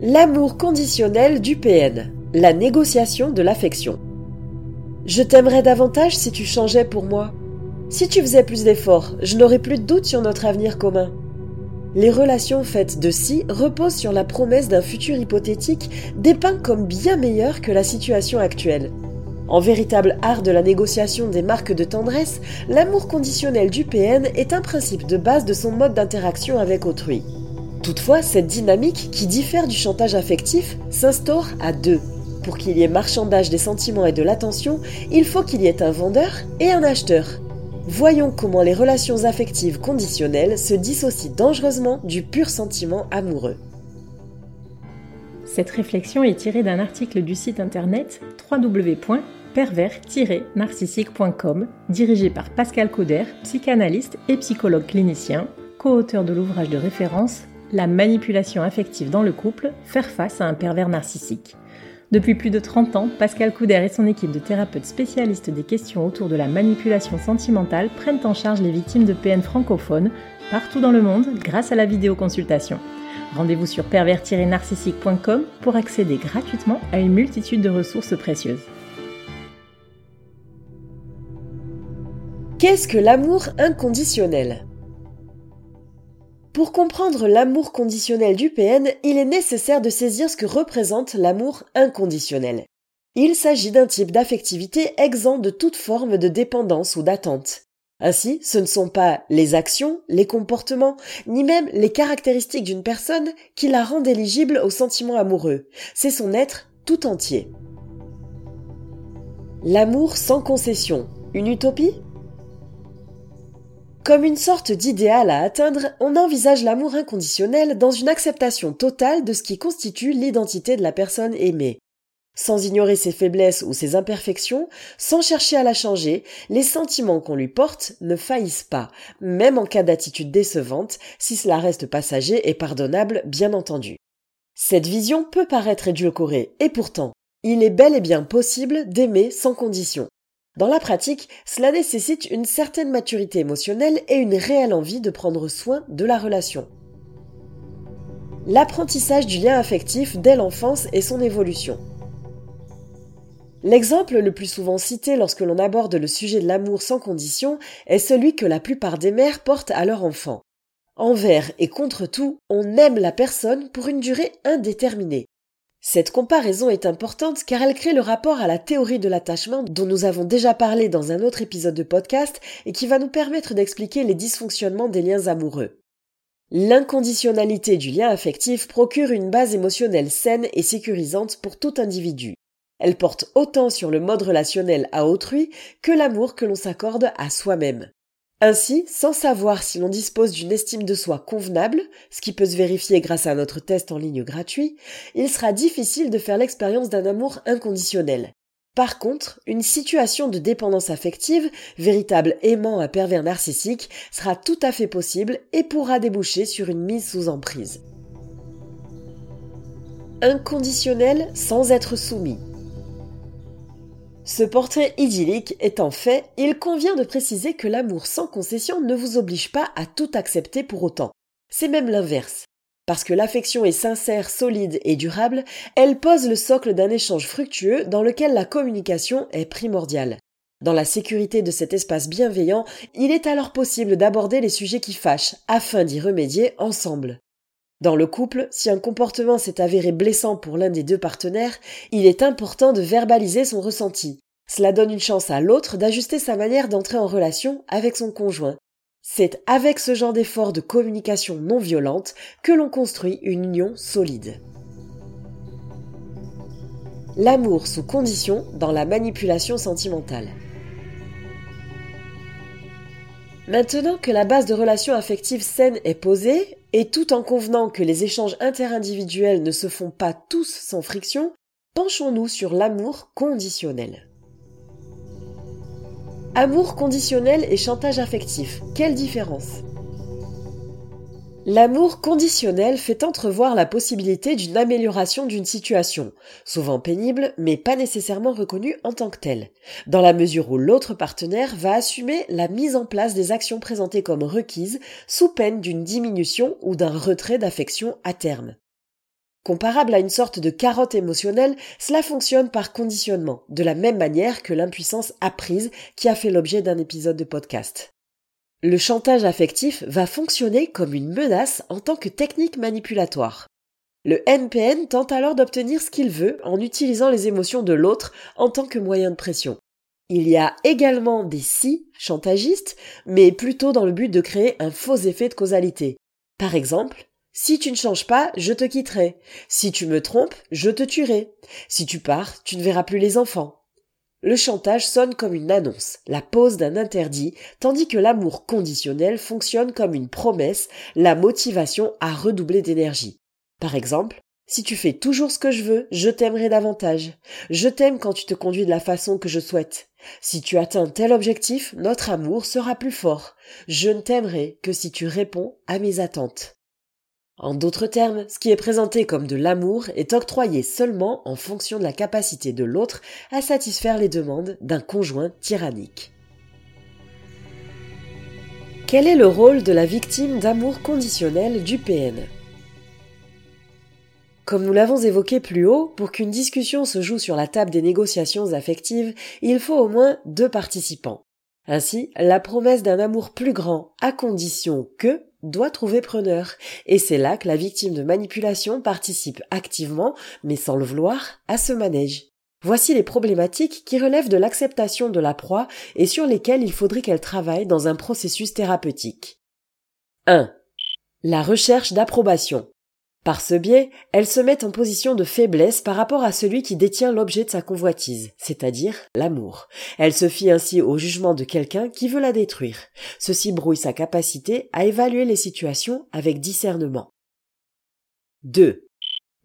L'amour conditionnel du PN, la négociation de l'affection. Je t'aimerais davantage si tu changeais pour moi. Si tu faisais plus d'efforts, je n'aurais plus de doute sur notre avenir commun. Les relations faites de si reposent sur la promesse d'un futur hypothétique dépeint comme bien meilleur que la situation actuelle. En véritable art de la négociation des marques de tendresse, l'amour conditionnel du PN est un principe de base de son mode d'interaction avec autrui. Toutefois, cette dynamique, qui diffère du chantage affectif, s'instaure à deux. Pour qu'il y ait marchandage des sentiments et de l'attention, il faut qu'il y ait un vendeur et un acheteur. Voyons comment les relations affectives conditionnelles se dissocient dangereusement du pur sentiment amoureux. Cette réflexion est tirée d'un article du site internet www.pervers-narcissique.com dirigé par Pascal Cauder, psychanalyste et psychologue clinicien, co-auteur de l'ouvrage de référence La manipulation affective dans le couple, faire face à un pervers narcissique. Depuis plus de 30 ans, Pascal Couder et son équipe de thérapeutes spécialistes des questions autour de la manipulation sentimentale prennent en charge les victimes de PN francophones partout dans le monde grâce à la vidéoconsultation. Rendez-vous sur pervers-narcissique.com pour accéder gratuitement à une multitude de ressources précieuses. Qu'est-ce que l'amour inconditionnel? Pour comprendre l'amour conditionnel du PN, il est nécessaire de saisir ce que représente l'amour inconditionnel. Il s'agit d'un type d'affectivité exempt de toute forme de dépendance ou d'attente. Ainsi, ce ne sont pas les actions, les comportements, ni même les caractéristiques d'une personne qui la rendent éligible au sentiment amoureux, c'est son être tout entier. L'amour sans concession, une utopie? Comme une sorte d'idéal à atteindre, on envisage l'amour inconditionnel dans une acceptation totale de ce qui constitue l'identité de la personne aimée. Sans ignorer ses faiblesses ou ses imperfections, sans chercher à la changer, les sentiments qu'on lui porte ne faillissent pas, même en cas d'attitude décevante, si cela reste passager et pardonnable, bien entendu. Cette vision peut paraître édulcorée, et pourtant, il est bel et bien possible d'aimer sans condition. Dans la pratique, cela nécessite une certaine maturité émotionnelle et une réelle envie de prendre soin de la relation. L'apprentissage du lien affectif dès l'enfance et son évolution. L'exemple le plus souvent cité lorsque l'on aborde le sujet de l'amour sans condition est celui que la plupart des mères portent à leur enfant. Envers et contre tout, on aime la personne pour une durée indéterminée. Cette comparaison est importante car elle crée le rapport à la théorie de l'attachement dont nous avons déjà parlé dans un autre épisode de podcast et qui va nous permettre d'expliquer les dysfonctionnements des liens amoureux. L'inconditionnalité du lien affectif procure une base émotionnelle saine et sécurisante pour tout individu. Elle porte autant sur le mode relationnel à autrui que l'amour que l'on s'accorde à soi-même. Ainsi, sans savoir si l'on dispose d'une estime de soi convenable, ce qui peut se vérifier grâce à notre test en ligne gratuit, il sera difficile de faire l'expérience d'un amour inconditionnel. Par contre, une situation de dépendance affective, véritable aimant à pervers narcissique, sera tout à fait possible et pourra déboucher sur une mise sous emprise. Inconditionnel sans être soumis. Ce portrait idyllique étant fait, il convient de préciser que l'amour sans concession ne vous oblige pas à tout accepter pour autant. C'est même l'inverse. Parce que l'affection est sincère, solide et durable, elle pose le socle d'un échange fructueux dans lequel la communication est primordiale. Dans la sécurité de cet espace bienveillant, il est alors possible d'aborder les sujets qui fâchent afin d'y remédier ensemble. Dans le couple, si un comportement s'est avéré blessant pour l'un des deux partenaires, il est important de verbaliser son ressenti. Cela donne une chance à l'autre d'ajuster sa manière d'entrer en relation avec son conjoint. C'est avec ce genre d'effort de communication non violente que l'on construit une union solide. L'amour sous condition dans la manipulation sentimentale. Maintenant que la base de relations affectives saines est posée, et tout en convenant que les échanges interindividuels ne se font pas tous sans friction, penchons-nous sur l'amour conditionnel. Amour conditionnel et chantage affectif, quelle différence? L'amour conditionnel fait entrevoir la possibilité d'une amélioration d'une situation, souvent pénible, mais pas nécessairement reconnue en tant que telle, dans la mesure où l'autre partenaire va assumer la mise en place des actions présentées comme requises sous peine d'une diminution ou d'un retrait d'affection à terme. Comparable à une sorte de carotte émotionnelle, cela fonctionne par conditionnement, de la même manière que l'impuissance apprise qui a fait l'objet d'un épisode de podcast. Le chantage affectif va fonctionner comme une menace en tant que technique manipulatoire. Le NPN tente alors d'obtenir ce qu'il veut en utilisant les émotions de l'autre en tant que moyen de pression. Il y a également des si chantagistes, mais plutôt dans le but de créer un faux effet de causalité. Par exemple, si tu ne changes pas, je te quitterai. Si tu me trompes, je te tuerai. Si tu pars, tu ne verras plus les enfants. Le chantage sonne comme une annonce, la pose d'un interdit, tandis que l'amour conditionnel fonctionne comme une promesse, la motivation à redoubler d'énergie. Par exemple, si tu fais toujours ce que je veux, je t'aimerai davantage. Je t'aime quand tu te conduis de la façon que je souhaite. Si tu atteins tel objectif, notre amour sera plus fort. Je ne t'aimerai que si tu réponds à mes attentes. En d'autres termes, ce qui est présenté comme de l'amour est octroyé seulement en fonction de la capacité de l'autre à satisfaire les demandes d'un conjoint tyrannique. Quel est le rôle de la victime d'amour conditionnel du PN Comme nous l'avons évoqué plus haut, pour qu'une discussion se joue sur la table des négociations affectives, il faut au moins deux participants. Ainsi, la promesse d'un amour plus grand, à condition que doit trouver preneur. Et c'est là que la victime de manipulation participe activement, mais sans le vouloir, à ce manège. Voici les problématiques qui relèvent de l'acceptation de la proie et sur lesquelles il faudrait qu'elle travaille dans un processus thérapeutique. 1. La recherche d'approbation. Par ce biais, elle se met en position de faiblesse par rapport à celui qui détient l'objet de sa convoitise, c'est-à-dire l'amour. Elle se fie ainsi au jugement de quelqu'un qui veut la détruire. Ceci brouille sa capacité à évaluer les situations avec discernement. 2.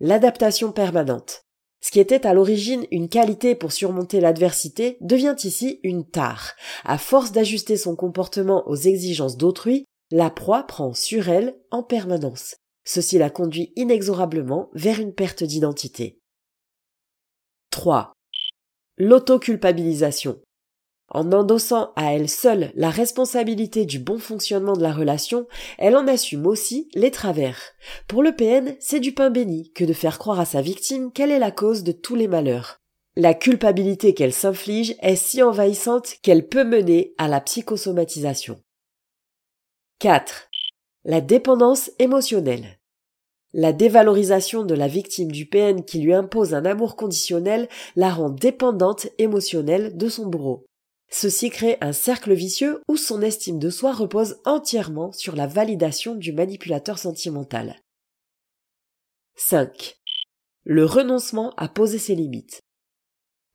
L'adaptation permanente. Ce qui était à l'origine une qualité pour surmonter l'adversité devient ici une tare. À force d'ajuster son comportement aux exigences d'autrui, la proie prend sur elle en permanence. Ceci la conduit inexorablement vers une perte d'identité. 3. L'autoculpabilisation. En endossant à elle seule la responsabilité du bon fonctionnement de la relation, elle en assume aussi les travers. Pour le PN, c'est du pain béni que de faire croire à sa victime qu'elle est la cause de tous les malheurs. La culpabilité qu'elle s'inflige est si envahissante qu'elle peut mener à la psychosomatisation. 4. La dépendance émotionnelle. La dévalorisation de la victime du PN qui lui impose un amour conditionnel la rend dépendante émotionnelle de son bourreau. Ceci crée un cercle vicieux où son estime de soi repose entièrement sur la validation du manipulateur sentimental. 5. Le renoncement à poser ses limites.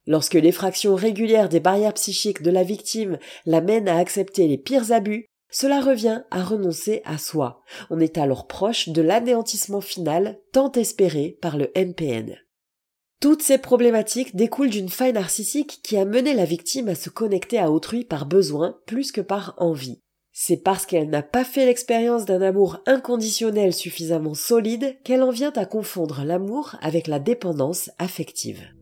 Lorsque l'effraction régulière des barrières psychiques de la victime l'amène à accepter les pires abus, cela revient à renoncer à soi. On est alors proche de l'anéantissement final tant espéré par le MPN. Toutes ces problématiques découlent d'une faille narcissique qui a mené la victime à se connecter à autrui par besoin plus que par envie. C'est parce qu'elle n'a pas fait l'expérience d'un amour inconditionnel suffisamment solide qu'elle en vient à confondre l'amour avec la dépendance affective.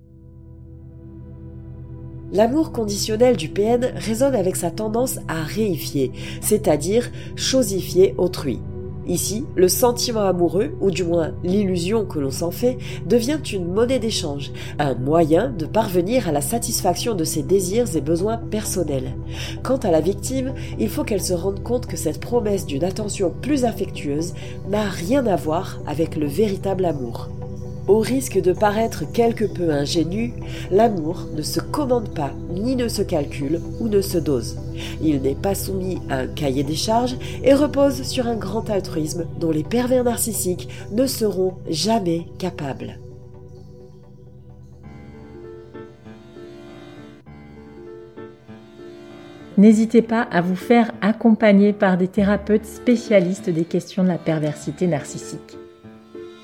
L'amour conditionnel du PN résonne avec sa tendance à réifier, c'est-à-dire chosifier autrui. Ici, le sentiment amoureux, ou du moins l'illusion que l'on s'en fait, devient une monnaie d'échange, un moyen de parvenir à la satisfaction de ses désirs et besoins personnels. Quant à la victime, il faut qu'elle se rende compte que cette promesse d'une attention plus affectueuse n'a rien à voir avec le véritable amour. Au risque de paraître quelque peu ingénu, l'amour ne se commande pas, ni ne se calcule ou ne se dose. Il n'est pas soumis à un cahier des charges et repose sur un grand altruisme dont les pervers narcissiques ne seront jamais capables. N'hésitez pas à vous faire accompagner par des thérapeutes spécialistes des questions de la perversité narcissique.